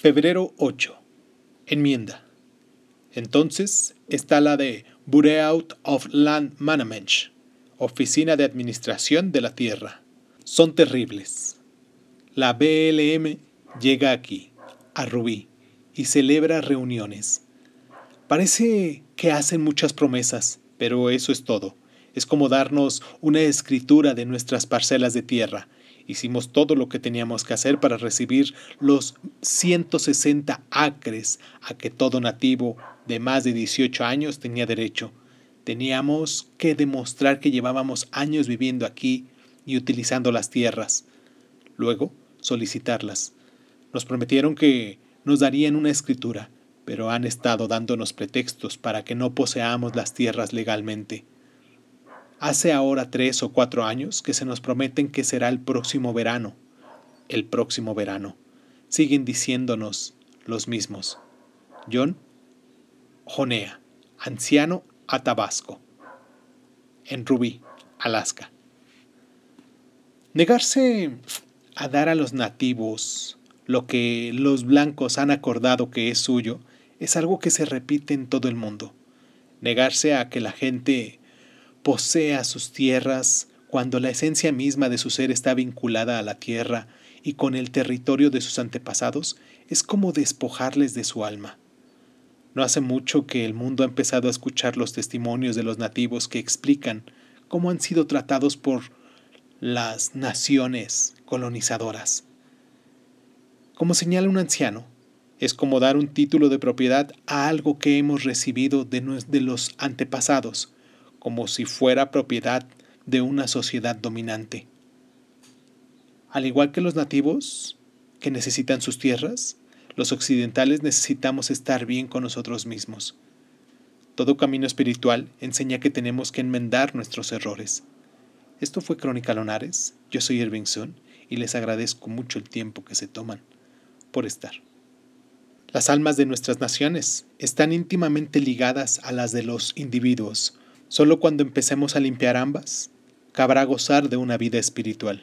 Febrero 8. Enmienda. Entonces está la de Bureau of Land Management, Oficina de Administración de la Tierra. Son terribles. La BLM llega aquí, a Rubí, y celebra reuniones. Parece que hacen muchas promesas, pero eso es todo. Es como darnos una escritura de nuestras parcelas de tierra Hicimos todo lo que teníamos que hacer para recibir los 160 acres a que todo nativo de más de 18 años tenía derecho. Teníamos que demostrar que llevábamos años viviendo aquí y utilizando las tierras. Luego, solicitarlas. Nos prometieron que nos darían una escritura, pero han estado dándonos pretextos para que no poseamos las tierras legalmente. Hace ahora tres o cuatro años que se nos prometen que será el próximo verano. El próximo verano. Siguen diciéndonos los mismos. John Jonea, anciano a Tabasco. En Rubí, Alaska. Negarse a dar a los nativos lo que los blancos han acordado que es suyo es algo que se repite en todo el mundo. Negarse a que la gente posea sus tierras cuando la esencia misma de su ser está vinculada a la tierra y con el territorio de sus antepasados, es como despojarles de su alma. No hace mucho que el mundo ha empezado a escuchar los testimonios de los nativos que explican cómo han sido tratados por las naciones colonizadoras. Como señala un anciano, es como dar un título de propiedad a algo que hemos recibido de, los antepasados, como si fuera propiedad de una sociedad dominante. Al igual que los nativos, que necesitan sus tierras, los occidentales necesitamos estar bien con nosotros mismos. Todo camino espiritual enseña que tenemos que enmendar nuestros errores. Esto fue Crónica Lonares, yo soy Irving Sun y les agradezco mucho el tiempo que se toman por estar. Las almas de nuestras naciones están íntimamente ligadas a las de los individuos, Solo cuando empecemos a limpiar ambas, cabrá gozar de una vida espiritual.